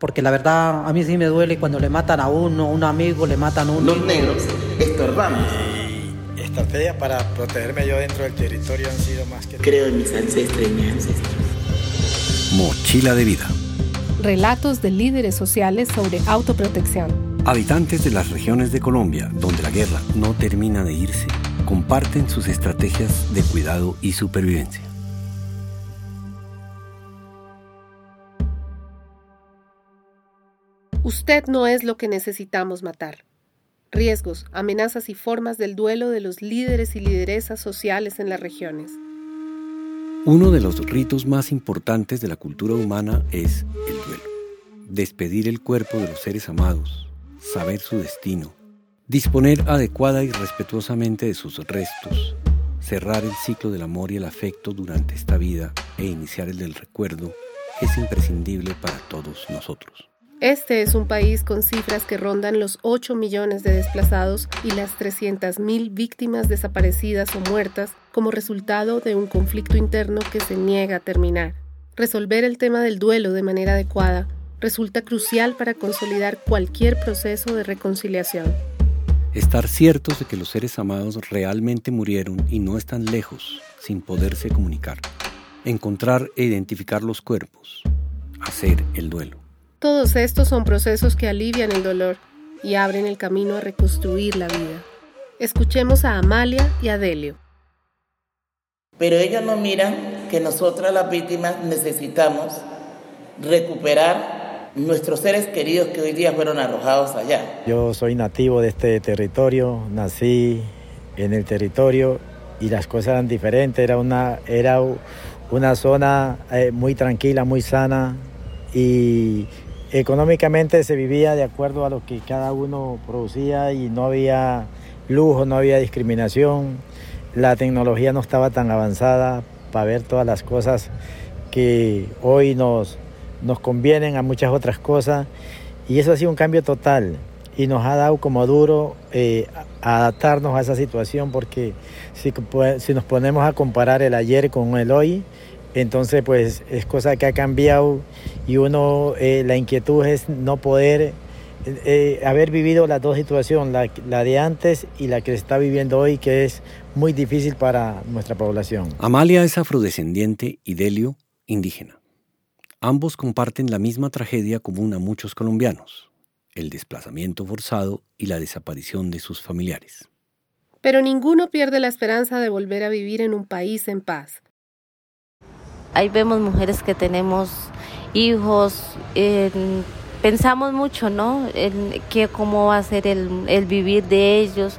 Porque la verdad a mí sí me duele cuando le matan a uno, a un amigo, le matan a uno. Los negros estorbamos. Y estrategias para protegerme yo dentro del territorio han sido más que... Creo en mis ancestros y mis ancestros. Mochila de vida. Relatos de líderes sociales sobre autoprotección. Habitantes de las regiones de Colombia, donde la guerra no termina de irse, comparten sus estrategias de cuidado y supervivencia. Usted no es lo que necesitamos matar. Riesgos, amenazas y formas del duelo de los líderes y lideresas sociales en las regiones. Uno de los ritos más importantes de la cultura humana es el duelo. Despedir el cuerpo de los seres amados, saber su destino, disponer adecuada y respetuosamente de sus restos, cerrar el ciclo del amor y el afecto durante esta vida e iniciar el del recuerdo es imprescindible para todos nosotros. Este es un país con cifras que rondan los 8 millones de desplazados y las 300.000 víctimas desaparecidas o muertas como resultado de un conflicto interno que se niega a terminar. Resolver el tema del duelo de manera adecuada resulta crucial para consolidar cualquier proceso de reconciliación. Estar ciertos de que los seres amados realmente murieron y no están lejos, sin poderse comunicar. Encontrar e identificar los cuerpos. Hacer el duelo. Todos estos son procesos que alivian el dolor y abren el camino a reconstruir la vida. Escuchemos a Amalia y a Delio. Pero ellos no miran que nosotras las víctimas necesitamos recuperar nuestros seres queridos que hoy día fueron arrojados allá. Yo soy nativo de este territorio, nací en el territorio y las cosas eran diferentes, era una, era una zona eh, muy tranquila, muy sana y Económicamente se vivía de acuerdo a lo que cada uno producía y no había lujo, no había discriminación. La tecnología no estaba tan avanzada para ver todas las cosas que hoy nos, nos convienen a muchas otras cosas. Y eso ha sido un cambio total y nos ha dado como duro eh, adaptarnos a esa situación porque si, si nos ponemos a comparar el ayer con el hoy, entonces, pues es cosa que ha cambiado y uno, eh, la inquietud es no poder eh, eh, haber vivido las dos situaciones, la, la, de antes y la que se está viviendo hoy, que es muy difícil para nuestra población. Amalia es afrodescendiente y Delio indígena. Ambos comparten la misma tragedia común a muchos colombianos, el desplazamiento forzado y la desaparición de sus familiares. Pero ninguno pierde la esperanza de volver a vivir en un país en paz ahí vemos mujeres que tenemos hijos, pensamos mucho, ¿no? En que cómo va a ser el, vivir de ellos,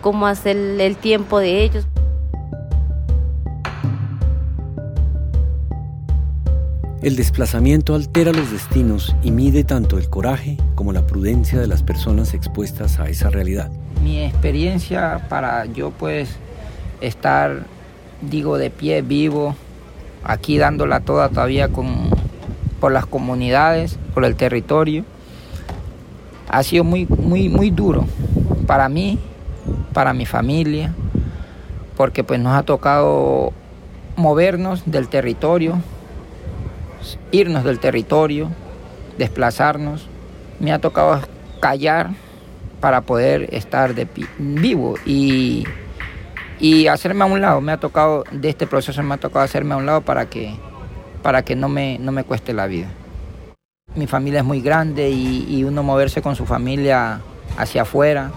cómo hacer el, el tiempo de ellos. El desplazamiento altera los destinos y mide tanto el coraje como la prudencia de las personas expuestas a esa realidad. Mi experiencia para yo pues estar, digo, de pie vivo, aquí dándola toda todavía con, por las comunidades, por el territorio. Ha sido muy, muy, muy duro para mí, para mi familia, porque pues nos ha tocado movernos del territorio, irnos del territorio, desplazarnos. Me ha tocado callar para poder estar de vivo y y hacerme a un lado. Me ha tocado, de este proceso me ha tocado hacerme a un lado para que, para que no, me, no me cueste la vida. Mi familia es muy grande y, uno moverse con su familia hacia afuera.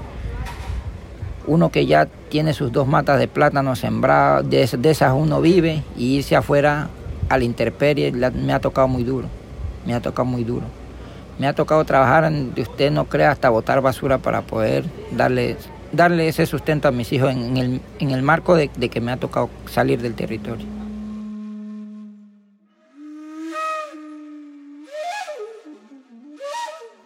Uno que ya tiene sus dos matas de plátano sembradas, de, esas uno vive y irse afuera a la intemperie me ha tocado muy duro. Me ha tocado muy duro. Me ha tocado trabajar, de usted no crea, hasta botar basura para poder darle darle ese sustento a mis hijos en el, en el marco de, de que me ha tocado salir del territorio.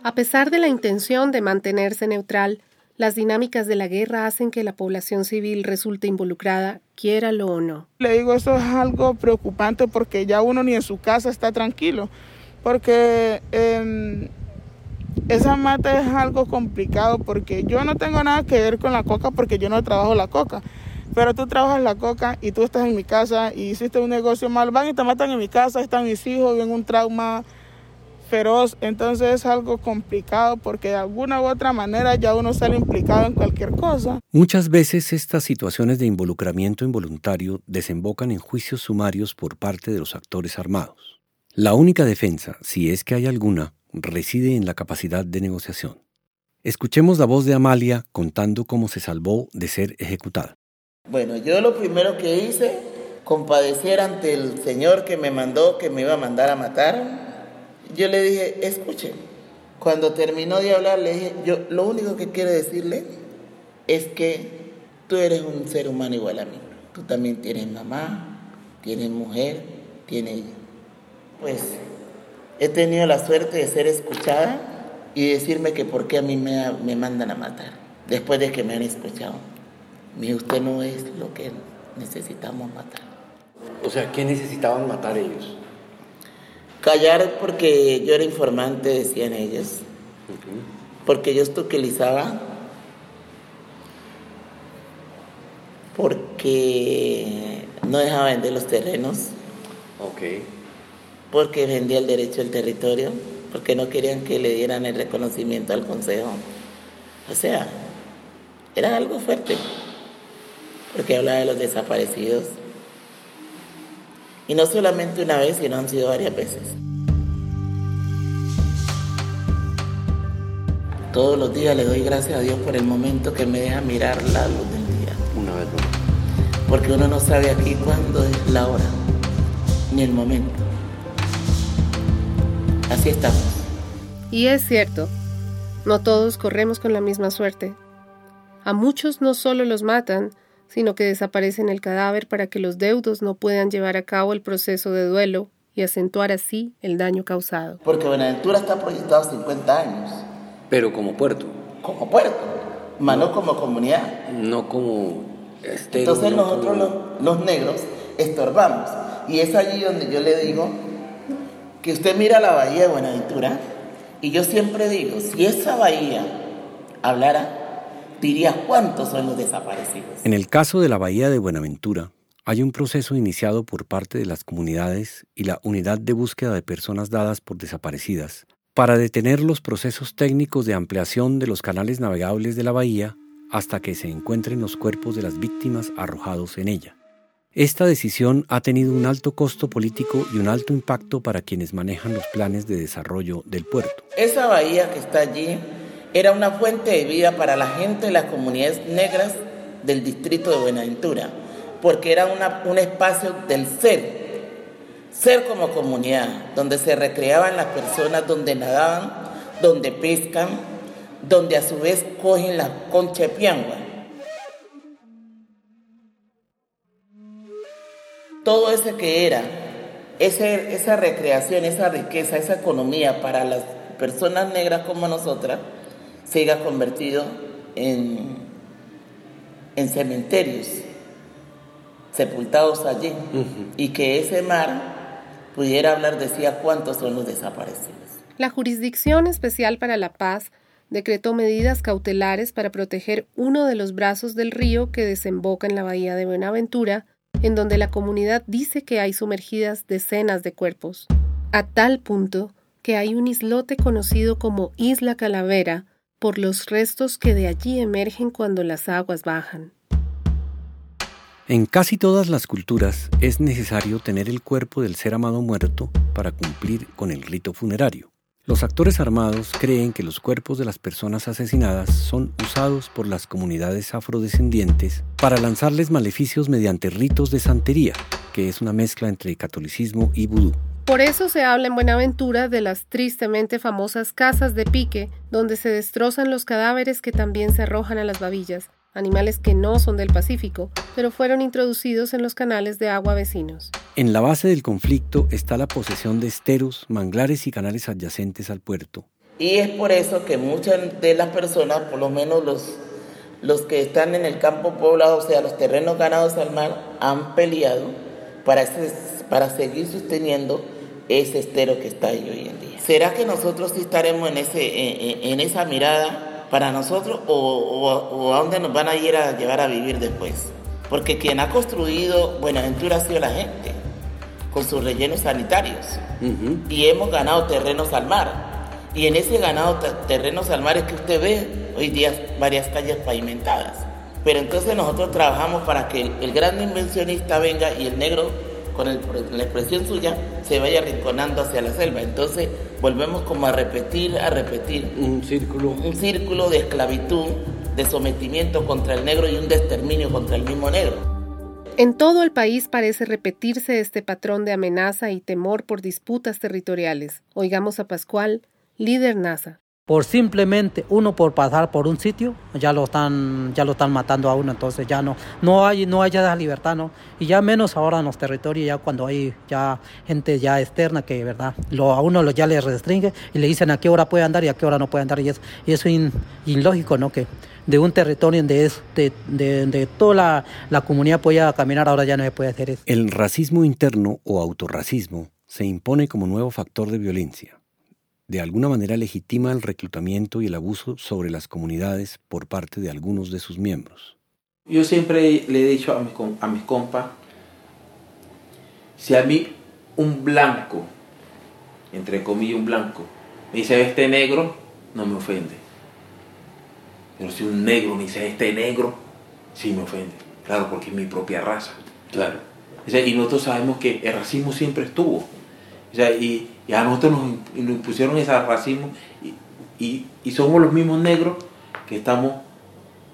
A pesar de la intención de mantenerse neutral, las dinámicas de la guerra hacen que la población civil resulte involucrada, quiéralo o no. Le digo, eso es algo preocupante porque ya uno ni en su casa está tranquilo, porque eh, esa mata es algo complicado porque yo no tengo nada que ver con la coca porque yo no trabajo la coca. Pero tú trabajas la coca y tú estás en mi casa y hiciste un negocio mal, van y te matan en mi casa, están mis hijos, ven un trauma feroz, entonces es algo complicado porque de alguna u otra manera ya uno sale implicado en cualquier cosa. Muchas veces estas situaciones de involucramiento involuntario desembocan en juicios sumarios por parte de los actores armados. La única defensa, si es que hay alguna, reside en la capacidad de negociación. Escuchemos la voz de Amalia contando cómo se salvó de ser ejecutada. Bueno, yo lo primero que hice, compadecer ante el Señor que me mandó, que me iba a mandar a matar, yo le dije, escuche, cuando terminó de hablar, le dije, yo lo único que quiero decirle es que tú eres un ser humano igual a mí. Tú también tienes mamá, tienes mujer, tienes hija. Pues he tenido la suerte de ser escuchada y decirme que por qué a mí me, me mandan a matar, después de que me han escuchado. Mi usted no es lo que necesitamos matar. O sea, ¿qué necesitaban matar ellos? Callar porque yo era informante, decían ellos. Porque yo estuquilizaba. Porque no dejaba vender los terrenos. Ok. Porque vendía el derecho al territorio. Porque no querían que le dieran el reconocimiento al Consejo. O sea, era algo fuerte. Porque hablaba de los desaparecidos. Y no solamente una vez, sino han sido varias veces. Todos los días le doy gracias a Dios por el momento que me deja mirar la luz del día. Una vez más. Porque uno no sabe aquí cuándo es la hora, ni el momento. Así estamos. Y es cierto, no todos corremos con la misma suerte. A muchos no solo los matan, sino que desaparecen el cadáver para que los deudos no puedan llevar a cabo el proceso de duelo y acentuar así el daño causado. Porque Buenaventura está proyectado 50 años. Pero como puerto. Como puerto, más no como comunidad. No como estero, Entonces no nosotros como- los, los negros estorbamos. Y es allí donde yo le digo que usted mira la bahía de Buenaventura y yo siempre digo, si esa bahía hablara, diría cuántos son los desaparecidos. En el caso de la Bahía de Buenaventura, hay un proceso iniciado por parte de las comunidades y la Unidad de Búsqueda de Personas Dadas por Desaparecidas para detener los procesos técnicos de ampliación de los canales navegables de la bahía hasta que se encuentren los cuerpos de las víctimas arrojados en ella. Esta decisión ha tenido un alto costo político y un alto impacto para quienes manejan los planes de desarrollo del puerto. Esa bahía que está allí era una fuente de vida para la gente de las comunidades negras del distrito de Buenaventura, porque era un espacio del ser, ser como comunidad, donde se recreaban las personas, donde nadaban, donde pescan, donde a su vez cogen la concha de piangua. Todo ese que era, ese- esa recreación, esa riqueza, esa economía para las personas negras como nosotras, se haya convertido en, en cementerios, sepultados allí, y que ese mar pudiera hablar, decía cuántos son los desaparecidos. La Jurisdicción Especial para la Paz decretó medidas cautelares para proteger uno de los brazos del río que desemboca en la bahía de Buenaventura, en donde la comunidad dice que hay sumergidas decenas de cuerpos, a tal punto que hay un islote conocido como Isla Calavera por los restos que de allí emergen cuando las aguas bajan. En casi todas las culturas es necesario tener el cuerpo del ser amado muerto para cumplir con el rito funerario. Los actores armados creen que los cuerpos de las personas asesinadas son usados por las comunidades afrodescendientes para lanzarles maleficios mediante ritos de santería, que es una mezcla entre catolicismo y vudú. Por eso se habla en Buenaventura de las tristemente famosas casas de pique, donde se destrozan los cadáveres que también se arrojan a las babillas, animales que no son del Pacífico, pero fueron introducidos en los canales de agua vecinos. En la base del conflicto está la posesión de esteros, manglares y canales adyacentes al puerto. Y es por eso que muchas de las personas, por lo menos los, los que están en el campo poblado, o sea, los terrenos ganados al mar, han peleado para, ese- para seguir sosteniendo ese estero que está ahí hoy en día. ¿Será que nosotros sí estaremos en, ese, en, en- en esa mirada para nosotros o, o- o a dónde nos van a ir a llevar a vivir después? Porque quien ha construido Buenaventura ha sido la gente con sus rellenos sanitarios. Y hemos ganado terrenos al mar. Y en ese ganado terrenos al mar es que usted ve hoy día varias calles pavimentadas. Pero entonces nosotros trabajamos para que el, gran invencionista venga y el negro, con la expresión suya, se vaya rinconando hacia la selva. Entonces volvemos como a repetir, a repetir. Un círculo. Un círculo de esclavitud, de sometimiento contra el negro y un exterminio contra el mismo negro. En todo el país parece repetirse este patrón de amenaza y temor por disputas territoriales. Oigamos a Pascual, líder NASA. Por simplemente uno por pasar por un sitio, ya lo están, ya lo están matando a uno, entonces ya no, no hay, no hay ya libertad, ¿no? Y ya menos ahora en los territorios, ya cuando hay ya gente ya externa que, ¿verdad? Lo, a uno lo, ya le restringe y le dicen a qué hora puede andar y a qué hora no puede andar, y, es, y eso es ilógico, ¿no? Que de un territorio donde, de, toda la, la, comunidad podía caminar, ahora ya no se puede hacer eso. El racismo interno o autorracismo se impone como nuevo factor de violencia. De alguna manera legitima el reclutamiento y el abuso sobre las comunidades por parte de algunos de sus miembros. Yo siempre le he dicho a mis, a mis compas, si a mí un blanco, entre comillas un blanco, me dice este negro, no me ofende pero si un negro me dice, este negro, sí me ofende. Claro, porque es mi propia raza. Claro. y nosotros sabemos que el racismo siempre estuvo. y, a nosotros nos, impusieron ese racismo y, somos los mismos negros que estamos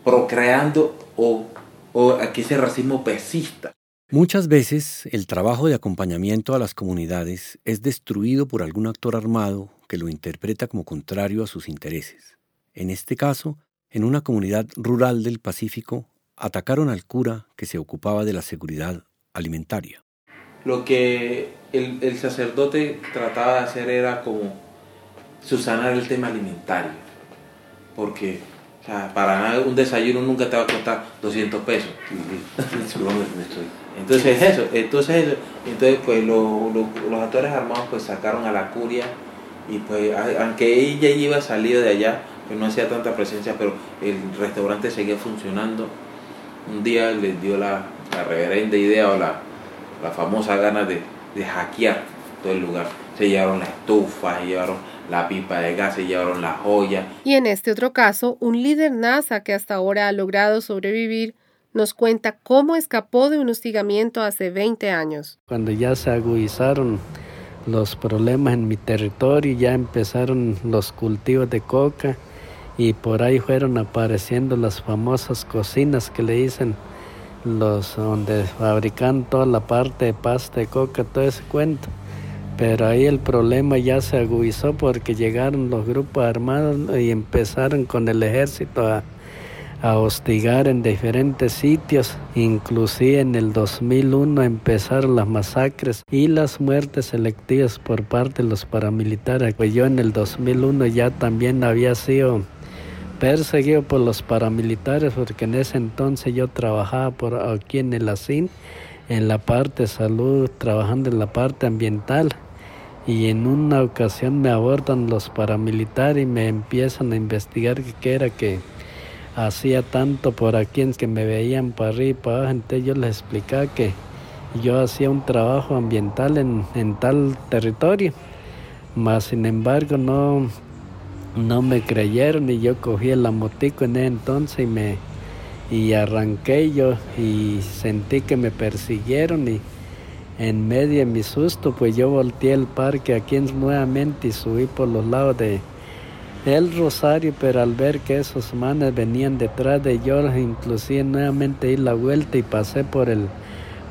procreando o, o a que ese racismo persista. Muchas veces el trabajo de acompañamiento a las comunidades es destruido por algún actor armado que lo interpreta como contrario a sus intereses. En este caso, en una comunidad rural del Pacífico, atacaron al cura que se ocupaba de la seguridad alimentaria. Lo que el, sacerdote trataba de hacer era como susanar el tema alimentario, porque para nada un desayuno nunca te va a costar 200 pesos. entonces eso, entonces entonces pues los actores armados pues sacaron a la curia y pues aunque ella iba salido de allá, que no hacía tanta presencia, pero el restaurante seguía funcionando. Un día les dio la, reverenda idea o la, famosa gana de, hackear todo el lugar. Se llevaron la estufa, se llevaron la pipa de gas, se llevaron la joya. Y en este otro caso, un líder NASA que hasta ahora ha logrado sobrevivir nos cuenta cómo escapó de un hostigamiento hace 20 años. Cuando ya se agudizaron los problemas en mi territorio, ya empezaron los cultivos de coca, y por ahí fueron apareciendo las famosas cocinas que le dicen los donde fabrican toda la parte de pasta de coca, todo ese cuento. Pero ahí el problema ya se agudizó porque llegaron los grupos armados y empezaron con el ejército a, a hostigar en diferentes sitios. Inclusive en el 2001 empezaron las masacres y las muertes selectivas por parte de los paramilitares. Pues yo en el 2001 ya también había sido perseguido por los paramilitares porque en ese entonces yo trabajaba por aquí en el ASIN en la parte de salud, trabajando en la parte ambiental. Y en una ocasión me abordan los paramilitares y me empiezan a investigar qué era que hacía tanto por aquí en que me veían para arriba y para abajo, entonces yo les explicaba que yo hacía un trabajo ambiental en, en tal territorio, mas sin embargo no no me creyeron y yo cogí el motico en ese entonces y me y arranqué yo y sentí que me persiguieron y en medio de mi susto pues yo volteé el parque aquí nuevamente y subí por los lados de el Rosario pero al ver que esos manes venían detrás de yo inclusive nuevamente di la vuelta y pasé por el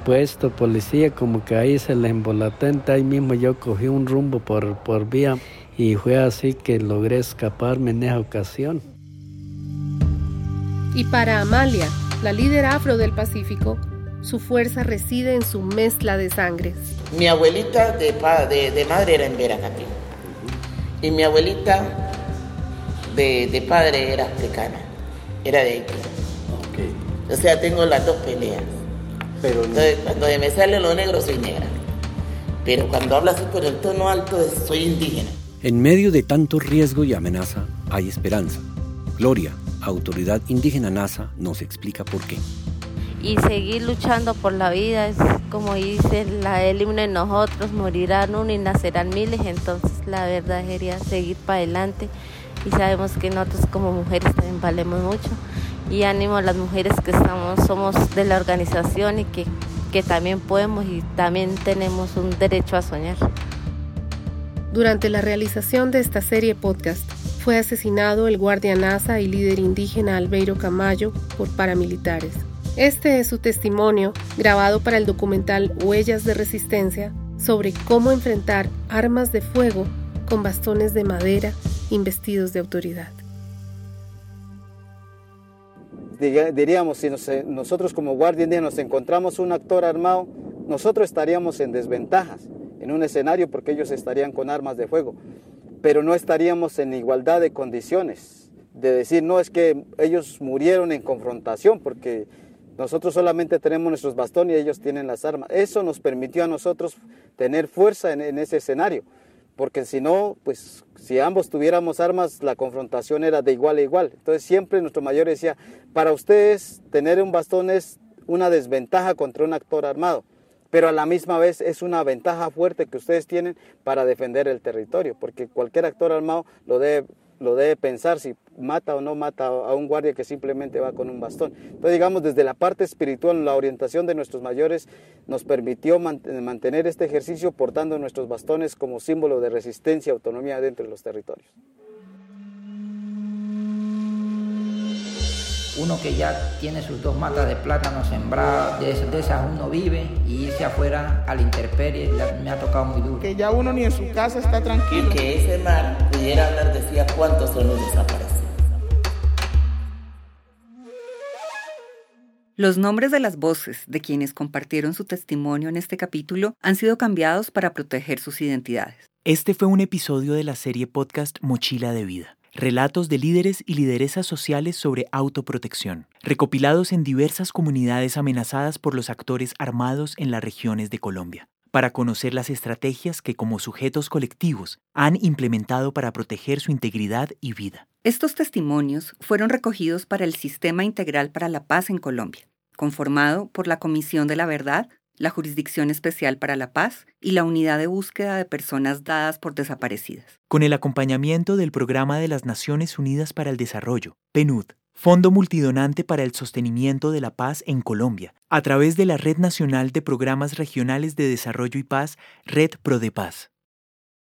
puesto policía como que ahí se le embolatente ahí mismo yo cogí un rumbo por, por vía y fue así que logré escaparme en esa ocasión. Y para Amalia, la líder afro del Pacífico, su fuerza reside en su mezcla de sangres. Mi abuelita de, de, madre era en Veracatí y mi abuelita de, padre era africana, era de Haití. O sea, tengo las dos peleas. Pero Entonces, cuando me sale lo negro, soy negra. Pero cuando hablo así por el tono alto, soy indígena. En medio de tanto riesgo y amenaza hay esperanza. Gloria, autoridad indígena NASA, nos explica por qué. y seguir luchando por la vida. Es como dice la, el himno en nosotros, morirán uno y nacerán miles, entonces la verdad sería seguir para adelante y sabemos que nosotros como mujeres también valemos mucho y ánimo a las mujeres que estamos, somos de la organización y que también podemos y también tenemos un derecho a soñar. Durante la realización de esta serie podcast, fue asesinado el guardia NASA y líder indígena Albeiro Camayo por paramilitares. Este es su testimonio grabado para el documental Huellas de Resistencia sobre cómo enfrentar armas de fuego con bastones de madera investidos de autoridad. Diríamos, si nosotros como guardia indígena nos encontramos un actor armado, nosotros estaríamos en desventajas en un escenario porque ellos estarían con armas de fuego, pero no estaríamos en igualdad de condiciones de decir, no, es que ellos murieron en confrontación porque nosotros solamente tenemos nuestros bastones y ellos tienen las armas. Eso nos permitió a nosotros tener fuerza en, ese escenario, porque si no, pues si ambos tuviéramos armas, la confrontación era de igual a igual. Entonces siempre nuestro mayor decía, para ustedes tener un bastón es una desventaja contra un actor armado pero a la misma vez es una ventaja fuerte que ustedes tienen para defender el territorio, porque cualquier actor armado lo debe, lo debe pensar si mata o no mata a un guardia que simplemente va con un bastón. Entonces, digamos, desde la parte espiritual, la orientación de nuestros mayores nos permitió mantener este ejercicio portando nuestros bastones como símbolo de resistencia y autonomía dentro de los territorios. Uno que ya tiene sus dos matas de plátano sembradas, de, esas uno vive y irse afuera a la intemperie me ha tocado muy duro. Que ya uno ni en su casa está tranquilo. Y que ese mar pudiera hablar decía cuántos son los desaparecidos. Los nombres de las voces de quienes compartieron su testimonio en este capítulo han sido cambiados para proteger sus identidades. Este fue un episodio de la serie podcast Mochila de Vida relatos de líderes y lideresas sociales sobre autoprotección, recopilados en diversas comunidades amenazadas por los actores armados en las regiones de Colombia, para conocer las estrategias que como sujetos colectivos han implementado para proteger su integridad y vida. Estos testimonios fueron recogidos para el Sistema Integral para la Paz en Colombia, conformado por la Comisión de la Verdad, la Jurisdicción Especial para la Paz y la Unidad de Búsqueda de Personas Dadas por Desaparecidas. Con el acompañamiento del Programa de las Naciones Unidas para el Desarrollo, PNUD, Fondo Multidonante para el Sostenimiento de la Paz en Colombia, a través de la Red Nacional de Programas Regionales de Desarrollo y Paz, Red ProDePaz.